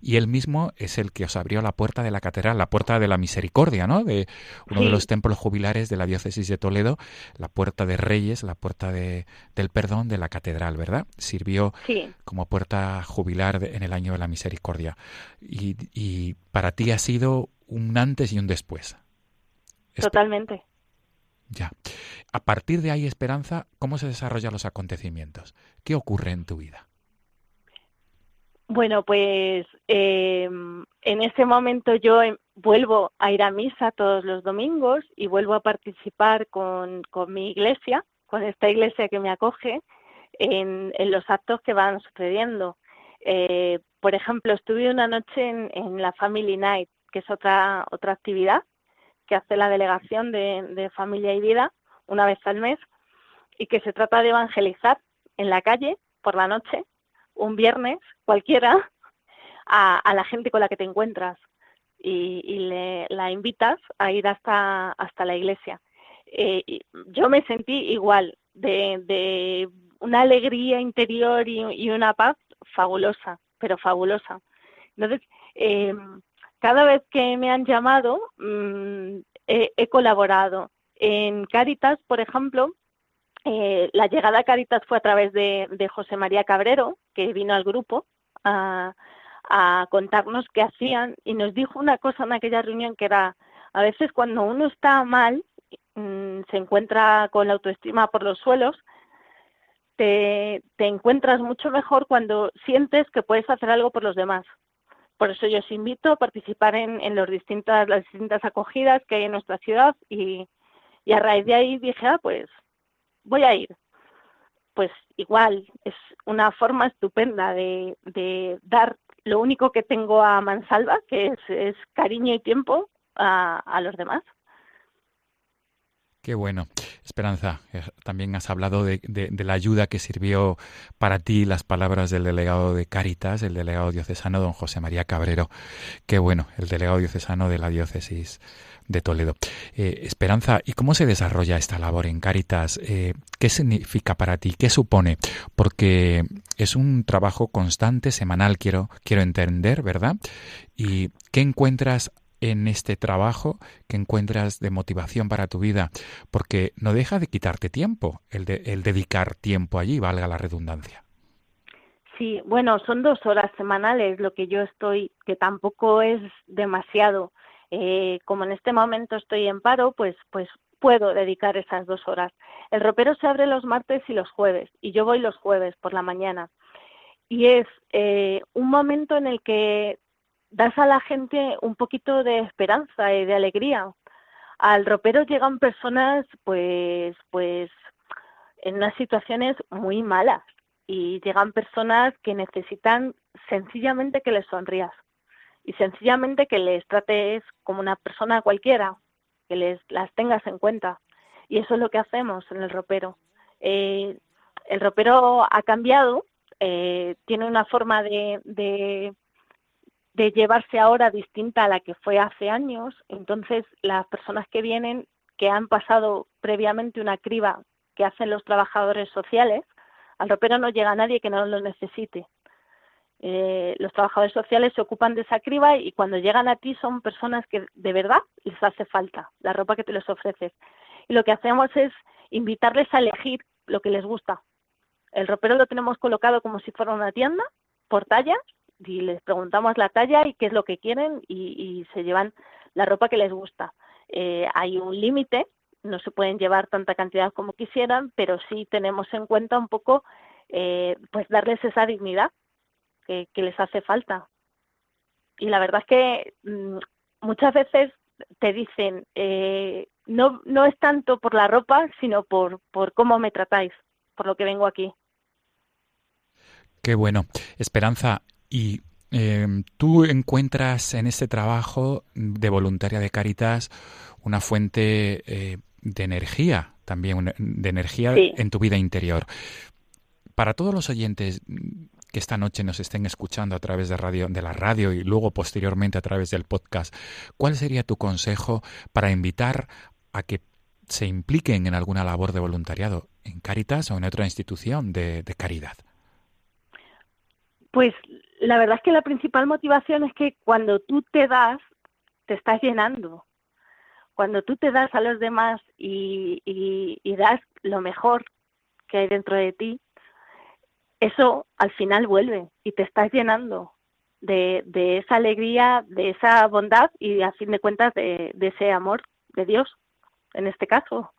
Y él mismo es el que os abrió la puerta de la catedral, la puerta de la misericordia, ¿no? De uno de los templos jubilares de la diócesis de Toledo, la puerta de Reyes, la puerta de, del perdón de la catedral, ¿verdad? Sirvió sí, como puerta jubilar de- en el año de la misericordia. Y, y para ti ha sido un antes y un después. Totalmente. Ya. A partir de ahí, Esperanza, ¿cómo se desarrollan los acontecimientos? ¿Qué ocurre en tu vida? Bueno, pues eh, en ese momento yo em- vuelvo a ir a misa todos los domingos y vuelvo a participar con, con mi iglesia, con esta iglesia que me acoge, en, los actos que van sucediendo. Eh, por ejemplo, estuve una noche en, la Family Night, que es otra, otra actividad que hace la delegación de, de familia y vida una vez al mes y que se trata de evangelizar en la calle por la noche un viernes cualquiera a, la gente con la que te encuentras y, le, la invitas a ir hasta, hasta la iglesia. Eh, yo me sentí igual, de, de una alegría interior y, una paz fabulosa, pero fabulosa. Entonces, eh, cada vez que me han llamado, mm, he, colaborado. En Cáritas, por ejemplo, eh, la llegada a Caritas fue a través de, José María Cabrero, que vino al grupo a, contarnos qué hacían y nos dijo una cosa en aquella reunión que era, a veces cuando uno está mal, mm, se encuentra con la autoestima por los suelos, te, encuentras mucho mejor cuando sientes que puedes hacer algo por los demás. Por eso yo os invito a participar en, en los distintas, las distintas acogidas que hay en nuestra ciudad y, y a raíz de ahí dije, ah, pues voy a ir. Pues igual, es una forma estupenda de, dar lo único que tengo a mansalva, que es, es cariño y tiempo a, a los demás. Qué bueno. Esperanza, eh, también has hablado de, de, la ayuda que sirvió para ti las palabras del delegado de Cáritas, el delegado diocesano don José María Cabrero. Qué bueno, el delegado diocesano de la diócesis de Toledo. Eh, Esperanza, ¿y cómo se desarrolla esta labor en Cáritas? Eh, ¿Qué significa para ti? ¿Qué supone? Porque es un trabajo constante, semanal, quiero, quiero entender, ¿verdad? ¿Y qué encuentras en este trabajo que encuentras de motivación para tu vida, porque no deja de quitarte tiempo el, de, el dedicar tiempo allí, valga la redundancia. Sí, bueno, son dos horas semanales lo que yo estoy, que tampoco es demasiado. Eh, como en este momento estoy en paro, pues, pues puedo dedicar esas dos horas. El ropero se abre los martes y los jueves, y yo voy los jueves por la mañana. Y es eh, un momento en el que das a la gente un poquito de esperanza y de alegría. Al ropero llegan personas, pues, pues, en unas situaciones muy malas y llegan personas que necesitan sencillamente que les sonrías y sencillamente que les trates como una persona cualquiera, que les las tengas en cuenta. Y eso es lo que hacemos en el ropero. Eh, el ropero ha cambiado, eh, tiene una forma de, de, de llevarse ahora distinta a la que fue hace años. Entonces, las personas que vienen, que han pasado previamente una criba que hacen los trabajadores sociales, al ropero no llega nadie que no lo necesite. Eh, los trabajadores sociales se ocupan de esa criba y cuando llegan a ti son personas que de verdad les hace falta la ropa que te les ofreces. Y lo que hacemos es invitarles a elegir lo que les gusta. El ropero lo tenemos colocado como si fuera una tienda por tallas y les preguntamos la talla y qué es lo que quieren y, se llevan la ropa que les gusta. Eh, hay un límite, no se pueden llevar tanta cantidad como quisieran, pero sí tenemos en cuenta un poco eh, pues darles esa dignidad que, les hace falta. Y la verdad es que mmm, muchas veces te dicen, eh, no, no es tanto por la ropa, sino por, por cómo me tratáis, por lo que vengo aquí. Qué bueno. Esperanza, y eh, tú encuentras en este trabajo de voluntaria de Caritas una fuente eh, de energía, también de energía sí. en tu vida interior. Para todos los oyentes que esta noche nos estén escuchando a través de radio, de la radio y luego posteriormente a través del podcast, ¿cuál sería tu consejo para invitar a que se impliquen en alguna labor de voluntariado en Caritas o en otra institución de, de caridad? Pues la verdad es que la principal motivación es que cuando tú te das, te estás llenando. Cuando tú te das a los demás y, das lo mejor que hay dentro de ti, eso al final vuelve y te estás llenando de, de esa alegría, de esa bondad y a fin de cuentas de, de ese amor de Dios, en este caso.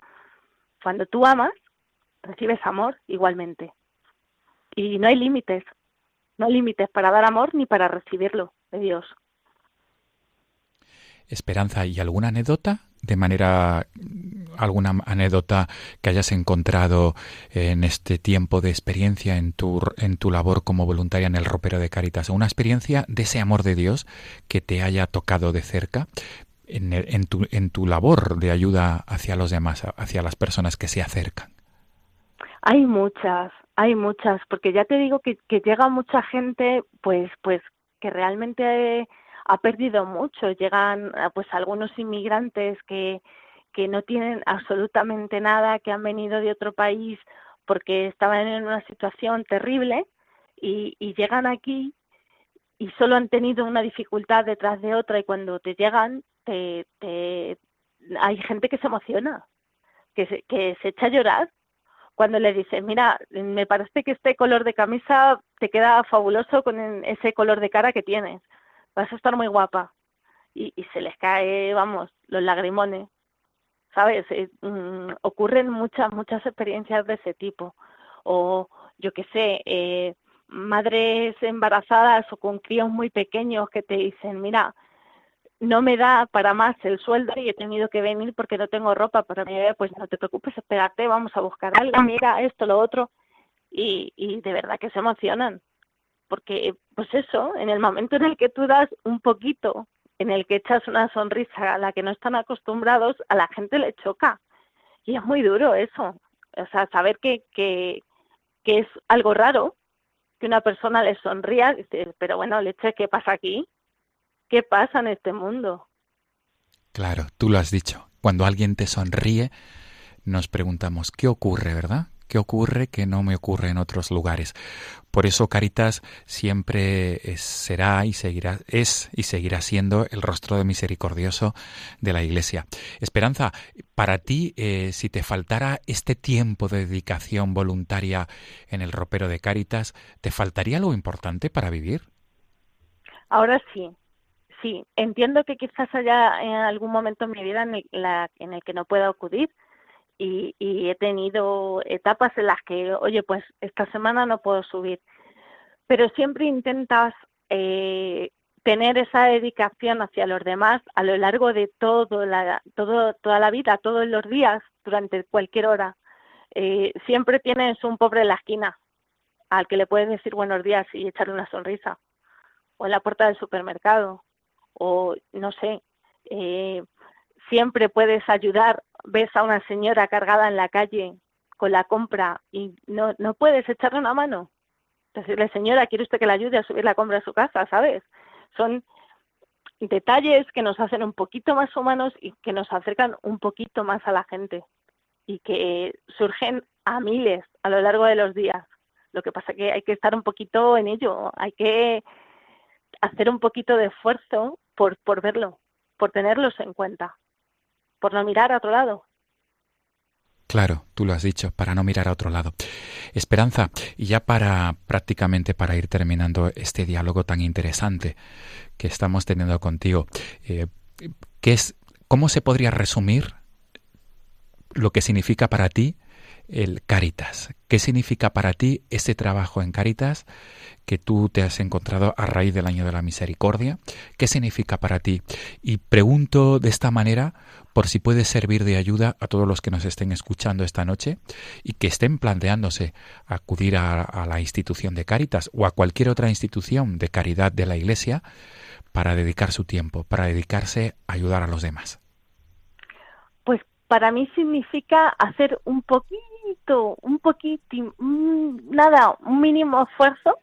Cuando tú amas, recibes amor igualmente. Y no hay límites, no hay límites para dar amor ni para recibirlo de Dios. Esperanza, ¿y alguna anécdota? De manera, alguna anécdota que hayas encontrado en este tiempo de experiencia en tu, en tu labor como voluntaria en el ropero de Caritas, una experiencia de ese amor de Dios que te haya tocado de cerca en, en, tu, en tu labor de ayuda hacia los demás, hacia las personas que se acercan. Hay muchas, hay muchas, porque ya te digo que, que llega mucha gente, pues, pues, que realmente ha perdido mucho. Llegan, pues, algunos inmigrantes que, que no tienen absolutamente nada, que han venido de otro país porque estaban en una situación terrible y, y llegan aquí y solo han tenido una dificultad detrás de otra y cuando te llegan, te, te, hay gente que se emociona, que se, que se echa a llorar cuando le dices, mira, me parece que este color de camisa te queda fabuloso con ese color de cara que tienes, vas a estar muy guapa. Y, y se les cae, vamos, los lagrimones, ¿sabes? Eh, mm, ocurren muchas, muchas experiencias de ese tipo. O, yo qué sé, eh, madres embarazadas o con críos muy pequeños que te dicen, mira, no me da para más el sueldo y he tenido que venir porque no tengo ropa para mi bebé, pues no te preocupes, espérate, vamos a buscar algo, mira esto, lo otro. Y, y de verdad que se emocionan. Porque, pues eso, en el momento en el que tú das un poquito, en el que echas una sonrisa a la que no están acostumbrados, a la gente le choca. y es muy duro eso. O sea, saber que, que, que es algo raro, que una persona le sonría, pero bueno, leche, ¿qué pasa aquí? ¿Qué pasa en este mundo? Claro, tú lo has dicho. Cuando alguien te sonríe, nos preguntamos, ¿qué ocurre, verdad? ¿Qué ocurre que no me ocurre en otros lugares? Por eso Caritas siempre es- será y seguirá, es y seguirá siendo el rostro de misericordioso de la Iglesia. Esperanza, para ti, eh, si te faltara este tiempo de dedicación voluntaria en el ropero de Caritas, ¿te faltaría algo importante para vivir? Ahora sí, sí, entiendo que quizás haya en algún momento en mi vida en el, la- en el que no pueda acudir y, he tenido etapas en las que, oye, pues esta semana no puedo subir, pero siempre intentas eh, tener esa dedicación hacia los demás a lo largo de todo la, todo, toda la vida, todos los días, durante cualquier hora. Eh, siempre tienes un pobre en la esquina al que le puedes decir buenos días y echarle una sonrisa o en la puerta del supermercado, o no sé, eh, siempre puedes ayudar, ves a una señora cargada en la calle con la compra y no, no puedes echarle una mano. Decirle, señora, ¿quiere usted que le ayude a subir la compra a su casa? ¿Sabes? Son detalles que nos hacen un poquito más humanos y que nos acercan un poquito más a la gente y que surgen a miles a lo largo de los días. Lo que pasa que hay que estar un poquito en ello, hay que hacer un poquito de esfuerzo por, por verlo, por tenerlos en cuenta, por no mirar a otro lado. Claro, tú lo has dicho, para no mirar a otro lado. Esperanza, y ya para prácticamente para ir terminando este diálogo tan interesante que estamos teniendo contigo, eh, ¿qué es, ¿cómo se podría resumir lo que significa para ti el Caritas? ¿Qué significa para ti ese trabajo en Caritas que tú te has encontrado a raíz del año de la misericordia? ¿Qué significa para ti? Y pregunto de esta manera por si puede servir de ayuda a todos los que nos estén escuchando esta noche y que estén planteándose acudir a, a la institución de Caritas o a cualquier otra institución de caridad de la Iglesia para dedicar su tiempo, para dedicarse a ayudar a los demás. Pues para mí significa hacer un poquito, un poquito, nada, un mínimo esfuerzo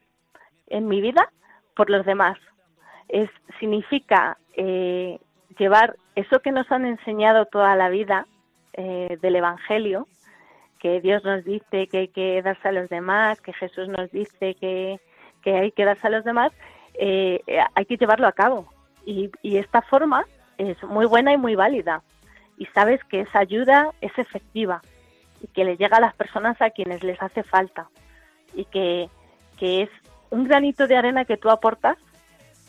en mi vida por los demás. Es, significa eh, llevar eso que nos han enseñado toda la vida eh, del Evangelio, que Dios nos dice que hay que darse a los demás, que Jesús nos dice que, que hay que darse a los demás, eh, hay que llevarlo a cabo. Y, y esta forma es muy buena y muy válida. Y sabes que esa ayuda es efectiva que le llega a las personas a quienes les hace falta. Y que, que es un granito de arena que tú aportas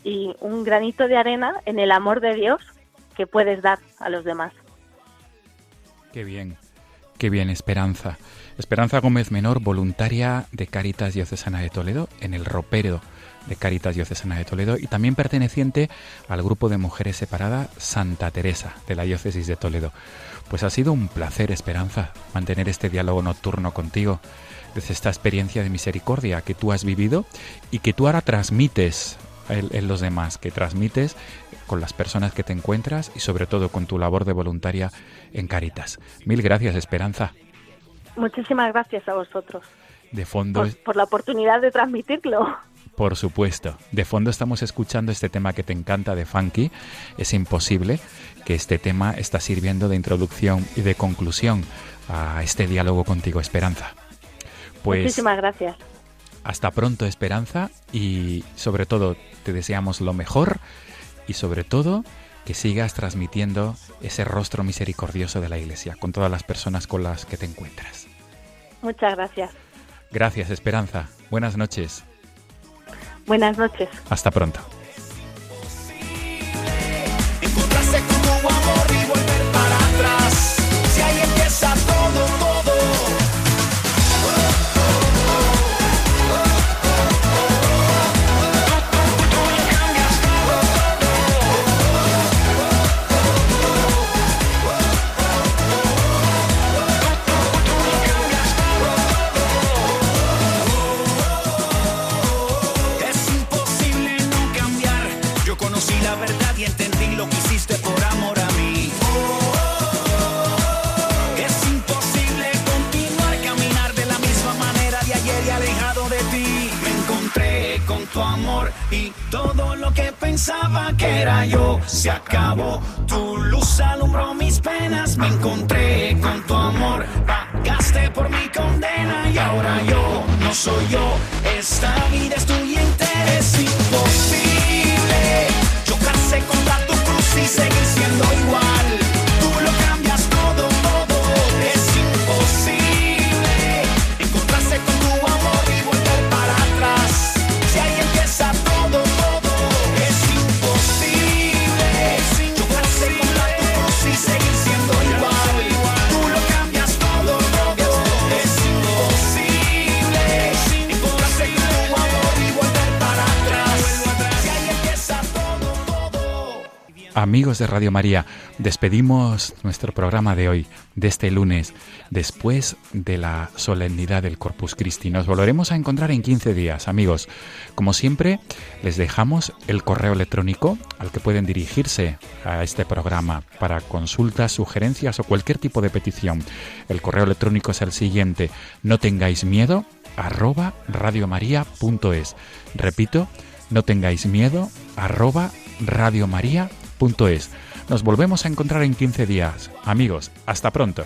y un granito de arena en el amor de Dios que puedes dar a los demás. Qué bien, qué bien, Esperanza. Esperanza Gómez Menor, voluntaria de Caritas Diocesana de Toledo, en el ropero de Caritas Diocesana de Toledo y también perteneciente al grupo de mujeres separada Santa Teresa de la Diócesis de Toledo. Pues ha sido un placer, Esperanza, mantener este diálogo nocturno contigo desde esta experiencia de misericordia que tú has vivido y que tú ahora transmites en, en los demás, que transmites con las personas que te encuentras y sobre todo con tu labor de voluntaria en Caritas. Mil gracias, Esperanza. Muchísimas gracias a vosotros De fondo, por, por la oportunidad de transmitirlo. Por supuesto, de fondo estamos escuchando este tema que te encanta de Funky. Es imposible que este tema está sirviendo de introducción y de conclusión a este diálogo contigo, Esperanza. Pues Muchísimas gracias. hasta pronto, Esperanza, y sobre todo te deseamos lo mejor y sobre todo que sigas transmitiendo ese rostro misericordioso de la Iglesia con todas las personas con las que te encuentras. Muchas gracias. Gracias, Esperanza. Buenas noches. Buenas noches. Hasta pronto. Todo lo que pensaba que era yo se acabó. Tu luz alumbró mis penas, me encontré con tu amor. Pagaste por mi condena y ahora yo no soy yo. Esta vida es tuya entera, es imposible. Chocarse contra tu cruz y seguir siendo igual. Amigos de Radio María, despedimos nuestro programa de hoy, de este lunes, después de la solemnidad del Corpus Christi. Nos volveremos a encontrar en 15 días, amigos. Como siempre, les dejamos el correo electrónico al que pueden dirigirse a este programa para consultas, sugerencias o cualquier tipo de petición. El correo electrónico es el siguiente, no tengáis miedo, arroba radiomaria.es. Repito, no tengáis miedo, arroba radiomaria.es. Nos volvemos a encontrar en 15 días. Amigos, hasta pronto.